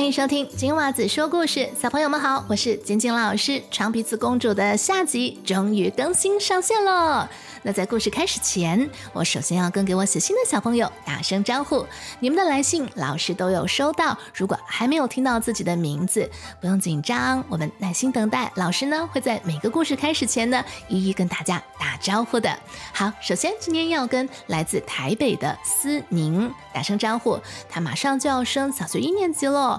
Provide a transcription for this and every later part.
欢迎收听金袜子说故事，小朋友们好，我是晶晶老师。长鼻子公主的下集终于更新上线了。那在故事开始前，我首先要跟给我写信的小朋友打声招呼。你们的来信老师都有收到，如果还没有听到自己的名字，不用紧张，我们耐心等待。老师呢会在每个故事开始前呢，一一跟大家打招呼的。好，首先今天要跟来自台北的思宁打声招呼，他马上就要升小学一年级了，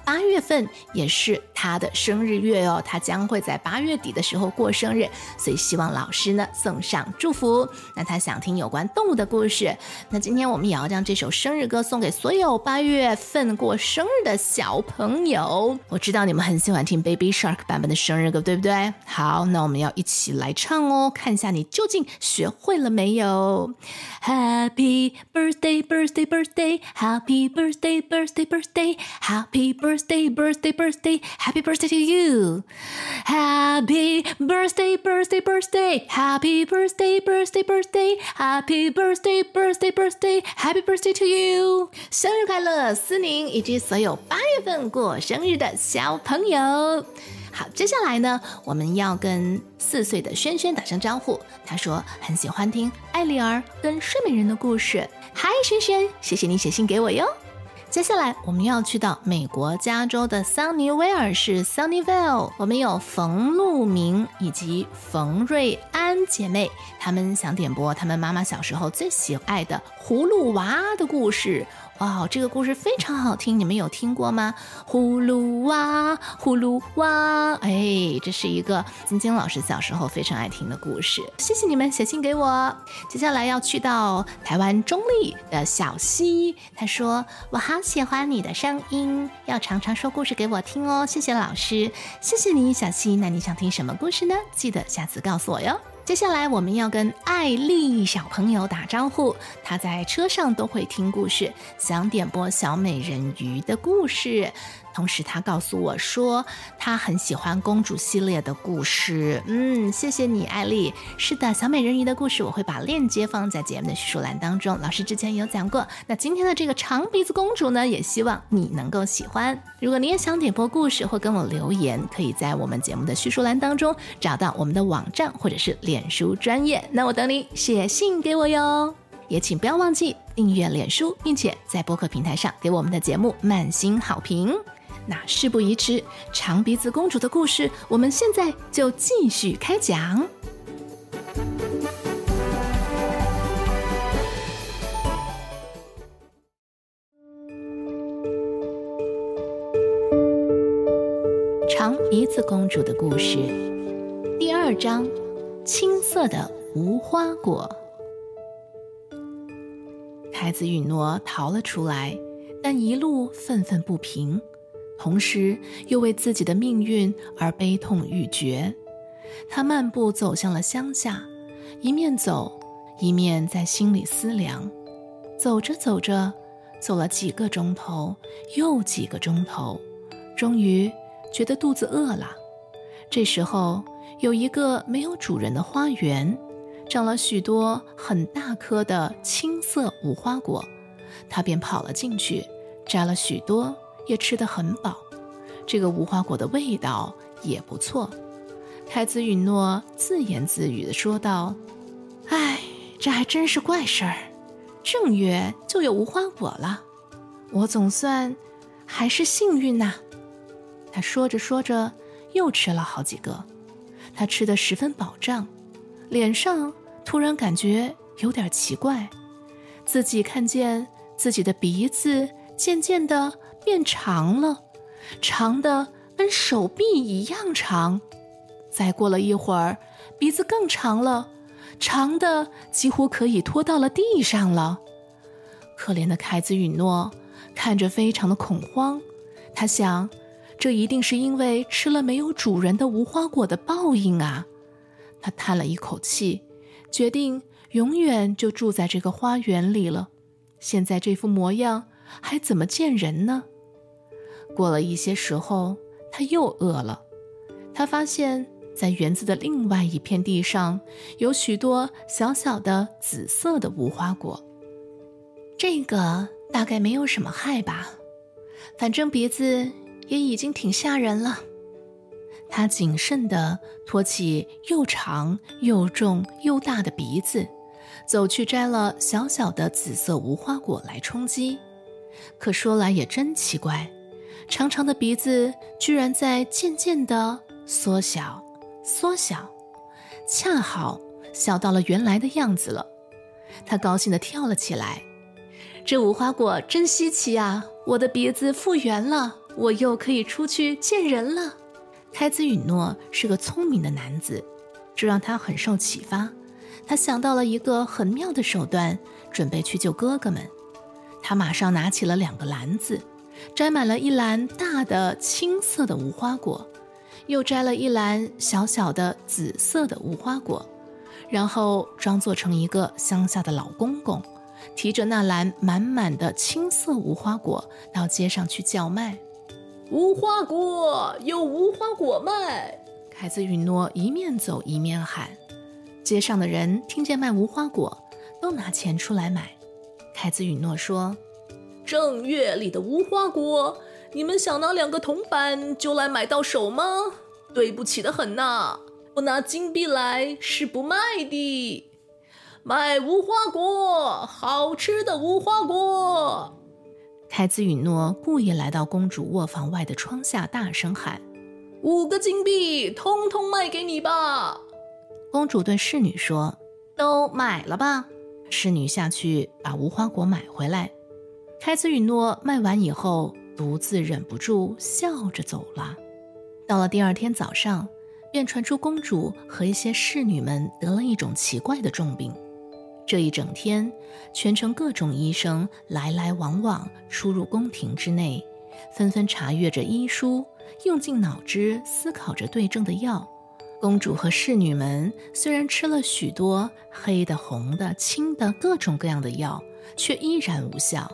八月份也是他的生日月哦，他将会在八月底的时候过生日，所以希望老师呢送上祝福。那他想听有关动物的故事。那今天我们也要将这首生日歌送给所有八月份过生日的小朋友。我知道你们很喜欢听 Baby Shark 版本的生日歌，对不对？好，那我们要一起来唱哦，看一下你究竟学会了没有？Happy birthday, birthday, birthday, Happy birthday, birthday, birthday, Happy birthday, birthday, birthday, Happy birthday to you. Happy birthday, birthday, birthday, Happy birthday. Birthday, birthday, happy birthday, birthday, birthday, happy birthday to you！生日快乐，思宁以及所有八月份过生日的小朋友。好，接下来呢，我们要跟四岁的轩轩打声招呼。他说很喜欢听艾丽儿跟睡美人的故事。嗨，轩轩，谢谢你写信给我哟。接下来我们要去到美国加州的桑尼威尔市 （Sunnyvale），我们有冯路明以及冯瑞安姐妹，她们想点播她们妈妈小时候最喜爱的葫芦娃的故事。哇，这个故事非常好听，你们有听过吗？葫芦娃，葫芦娃，哎，这是一个晶晶老师小时候非常爱听的故事。谢谢你们写信给我。接下来要去到台湾中立的小溪，他说：“我好喜欢你的声音，要常常说故事给我听哦。”谢谢老师，谢谢你，小溪。那你想听什么故事呢？记得下次告诉我哟。接下来我们要跟艾丽小朋友打招呼，她在车上都会听故事，想点播小美人鱼的故事。同时，他告诉我说，他很喜欢公主系列的故事。嗯，谢谢你，艾丽。是的，小美人鱼的故事，我会把链接放在节目的叙述栏当中。老师之前有讲过。那今天的这个长鼻子公主呢，也希望你能够喜欢。如果你也想点播故事或跟我留言，可以在我们节目的叙述栏当中找到我们的网站或者是脸书专业。那我等你写信给我哟。也请不要忘记订阅脸书，并且在播客平台上给我们的节目满星好评。那事不宜迟，长鼻子公主的故事，我们现在就继续开讲。长鼻子公主的故事第二章：青色的无花果。太子允诺逃了出来，但一路愤愤不平。同时，又为自己的命运而悲痛欲绝。他漫步走向了乡下，一面走，一面在心里思量。走着走着，走了几个钟头，又几个钟头，终于觉得肚子饿了。这时候，有一个没有主人的花园，长了许多很大颗的青色无花果。他便跑了进去，摘了许多。也吃得很饱，这个无花果的味道也不错。太子允诺自言自语地说道：“哎，这还真是怪事儿，正月就有无花果了，我总算还是幸运呐。”他说着说着，又吃了好几个。他吃得十分饱胀，脸上突然感觉有点奇怪，自己看见自己的鼻子渐渐的。变长了，长的跟手臂一样长。再过了一会儿，鼻子更长了，长的几乎可以拖到了地上了。可怜的凯子允诺看着非常的恐慌，他想，这一定是因为吃了没有主人的无花果的报应啊。他叹了一口气，决定永远就住在这个花园里了。现在这副模样，还怎么见人呢？过了一些时候，他又饿了。他发现，在园子的另外一片地上，有许多小小的紫色的无花果。这个大概没有什么害吧，反正鼻子也已经挺吓人了。他谨慎地托起又长又重又大的鼻子，走去摘了小小的紫色无花果来充饥。可说来也真奇怪，长长的鼻子居然在渐渐地缩小、缩小，恰好小到了原来的样子了。他高兴地跳了起来。这无花果真稀奇啊！我的鼻子复原了，我又可以出去见人了。开兹允诺是个聪明的男子，这让他很受启发。他想到了一个很妙的手段，准备去救哥哥们。他马上拿起了两个篮子，摘满了一篮大的青色的无花果，又摘了一篮小小的紫色的无花果，然后装作成一个乡下的老公公，提着那篮满满的青色无花果到街上去叫卖。无花果有无花果卖，凯子允诺一面走一面喊。街上的人听见卖无花果，都拿钱出来买。凯子允诺说：“正月里的无花果，你们想拿两个铜板就来买到手吗？对不起的很呐，不拿金币来是不卖的。卖无花果，好吃的无花果。”凯子允诺故意来到公主卧房外的窗下，大声喊：“五个金币，通通卖给你吧！”公主对侍女说：“都买了吧。”侍女下去把无花果买回来。凯子允诺卖完以后，独自忍不住笑着走了。到了第二天早上，便传出公主和一些侍女们得了一种奇怪的重病。这一整天，全城各种医生来来往往，出入宫廷之内，纷纷查阅着医书，用尽脑汁思考着对症的药。公主和侍女们虽然吃了许多黑的、红的、青的各种各样的药，却依然无效。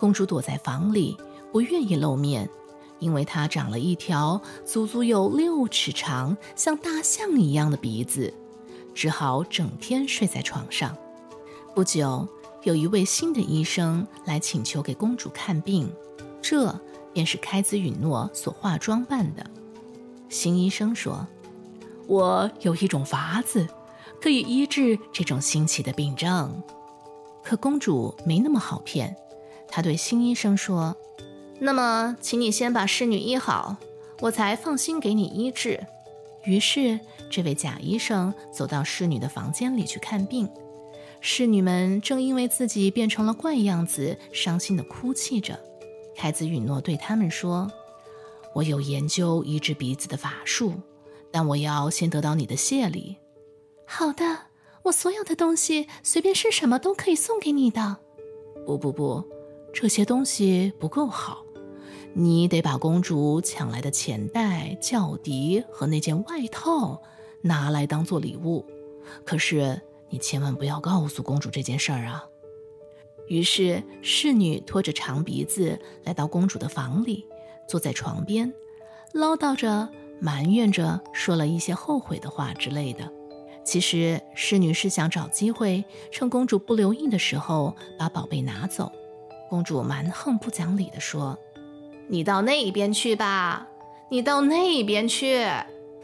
公主躲在房里，不愿意露面，因为她长了一条足足有六尺长、像大象一样的鼻子，只好整天睡在床上。不久，有一位新的医生来请求给公主看病，这便是开兹允诺所化妆扮的。新医生说：“我有一种法子，可以医治这种新奇的病症。”可公主没那么好骗，她对新医生说：“那么，请你先把侍女医好，我才放心给你医治。”于是，这位假医生走到侍女的房间里去看病。侍女们正因为自己变成了怪样子，伤心的哭泣着。凯子允诺对他们说：“我有研究医治鼻子的法术，但我要先得到你的谢礼。”“好的，我所有的东西，随便是什么都可以送给你的。”“不不不，这些东西不够好，你得把公主抢来的钱袋、轿笛和那件外套拿来当做礼物。可是。”你千万不要告诉公主这件事儿啊！于是侍女拖着长鼻子来到公主的房里，坐在床边，唠叨着、埋怨着，说了一些后悔的话之类的。其实侍女是想找机会，趁公主不留意的时候把宝贝拿走。公主蛮横不讲理地说：“你到那边去吧，你到那边去。”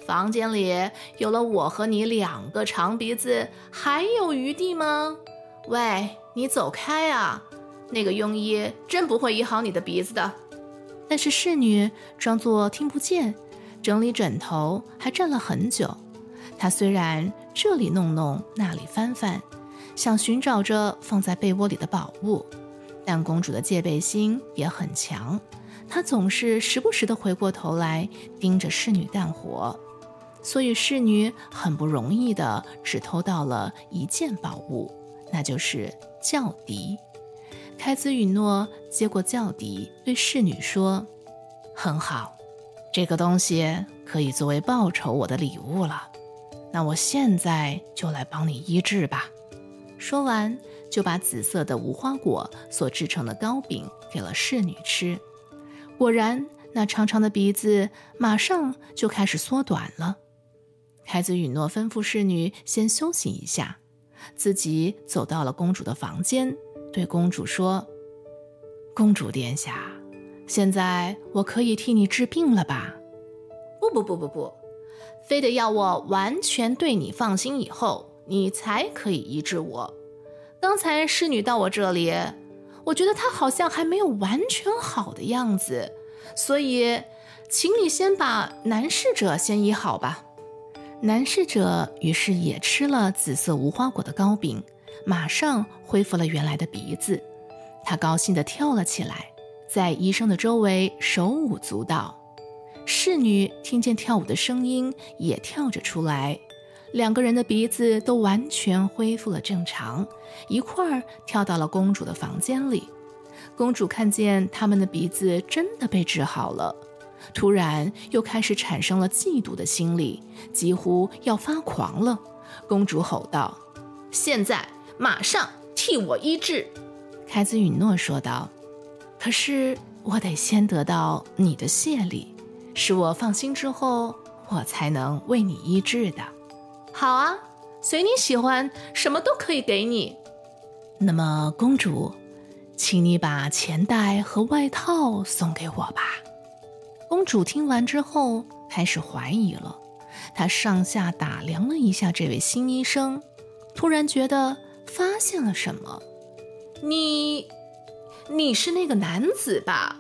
房间里有了我和你两个长鼻子，还有余地吗？喂，你走开啊！那个庸医真不会医好你的鼻子的。但是侍女装作听不见，整理枕头还站了很久。她虽然这里弄弄，那里翻翻，想寻找着放在被窝里的宝物，但公主的戒备心也很强，她总是时不时地回过头来盯着侍女干活。所以侍女很不容易的只偷到了一件宝物，那就是轿笛。开兹允诺接过轿笛，对侍女说：“很好，这个东西可以作为报酬我的礼物了。那我现在就来帮你医治吧。”说完，就把紫色的无花果所制成的糕饼给了侍女吃。果然，那长长的鼻子马上就开始缩短了。太子允诺吩咐侍女先休息一下，自己走到了公主的房间，对公主说：“公主殿下，现在我可以替你治病了吧？不不不不不，非得要我完全对你放心以后，你才可以医治我。刚才侍女到我这里，我觉得她好像还没有完全好的样子，所以，请你先把男侍者先医好吧。男侍者于是也吃了紫色无花果的糕饼，马上恢复了原来的鼻子。他高兴地跳了起来，在医生的周围手舞足蹈。侍女听见跳舞的声音，也跳着出来。两个人的鼻子都完全恢复了正常，一块儿跳到了公主的房间里。公主看见他们的鼻子真的被治好了。突然又开始产生了嫉妒的心理，几乎要发狂了。公主吼道：“现在马上替我医治！”凯子允诺说道：“可是我得先得到你的谢礼，使我放心之后，我才能为你医治的。”“好啊，随你喜欢，什么都可以给你。”那么，公主，请你把钱袋和外套送给我吧。公主听完之后开始怀疑了，她上下打量了一下这位新医生，突然觉得发现了什么。你，你是那个男子吧？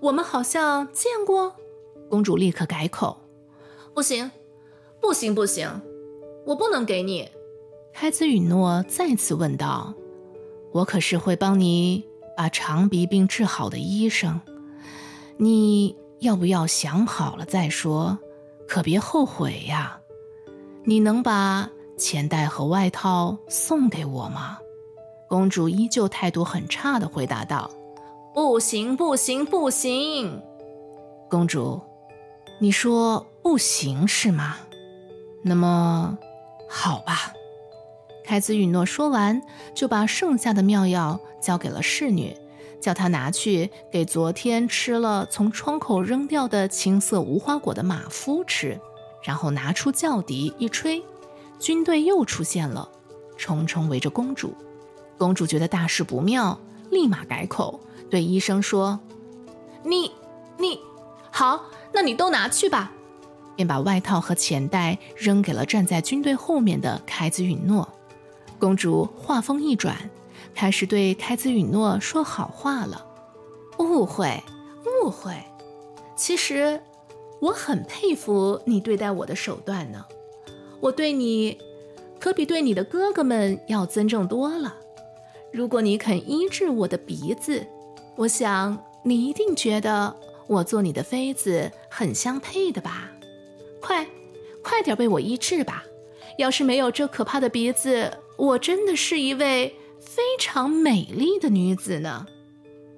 我们好像见过。公主立刻改口：“不行，不行，不行，我不能给你。”开兹允诺再次问道：“我可是会帮你把长鼻病治好的医生，你。”要不要想好了再说，可别后悔呀！你能把钱袋和外套送给我吗？公主依旧态度很差的回答道：“不行，不行，不行！”公主，你说不行是吗？那么，好吧。凯子允诺说完，就把剩下的妙药交给了侍女。叫她拿去给昨天吃了从窗口扔掉的青色无花果的马夫吃，然后拿出轿笛一吹，军队又出现了，重重围着公主。公主觉得大事不妙，立马改口对医生说：“你，你，好，那你都拿去吧。”便把外套和钱袋扔给了站在军队后面的凯子允诺。公主话锋一转。开始对开子允诺说好话了，误会，误会。其实我很佩服你对待我的手段呢。我对你可比对你的哥哥们要尊重多了。如果你肯医治我的鼻子，我想你一定觉得我做你的妃子很相配的吧？快，快点为我医治吧！要是没有这可怕的鼻子，我真的是一位。非常美丽的女子呢。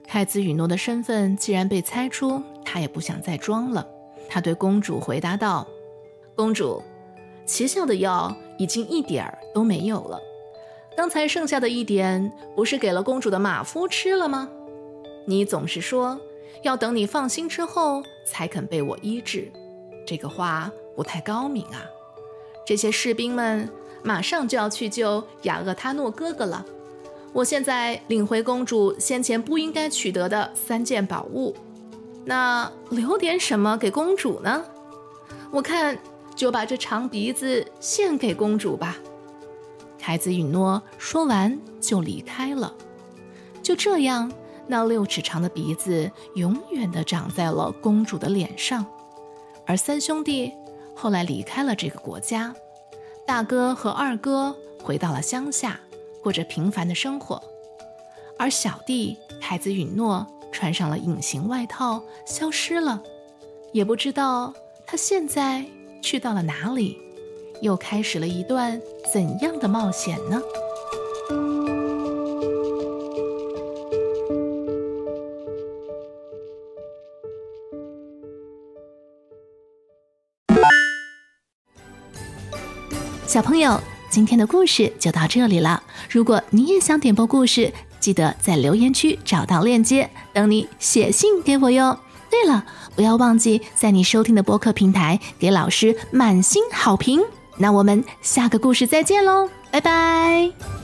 太子允诺的身份既然被猜出，他也不想再装了。他对公主回答道：“公主，奇效的药已经一点儿都没有了。刚才剩下的一点，不是给了公主的马夫吃了吗？你总是说要等你放心之后才肯被我医治，这个话不太高明啊。这些士兵们马上就要去救雅厄他诺哥哥了。”我现在领回公主先前不应该取得的三件宝物，那留点什么给公主呢？我看就把这长鼻子献给公主吧。孩子允诺，说完就离开了。就这样，那六尺长的鼻子永远地长在了公主的脸上。而三兄弟后来离开了这个国家，大哥和二哥回到了乡下。过着平凡的生活，而小弟孩子允诺穿上了隐形外套，消失了，也不知道他现在去到了哪里，又开始了一段怎样的冒险呢？小朋友。今天的故事就到这里了。如果你也想点播故事，记得在留言区找到链接，等你写信给我哟。对了，不要忘记在你收听的播客平台给老师满星好评。那我们下个故事再见喽，拜拜。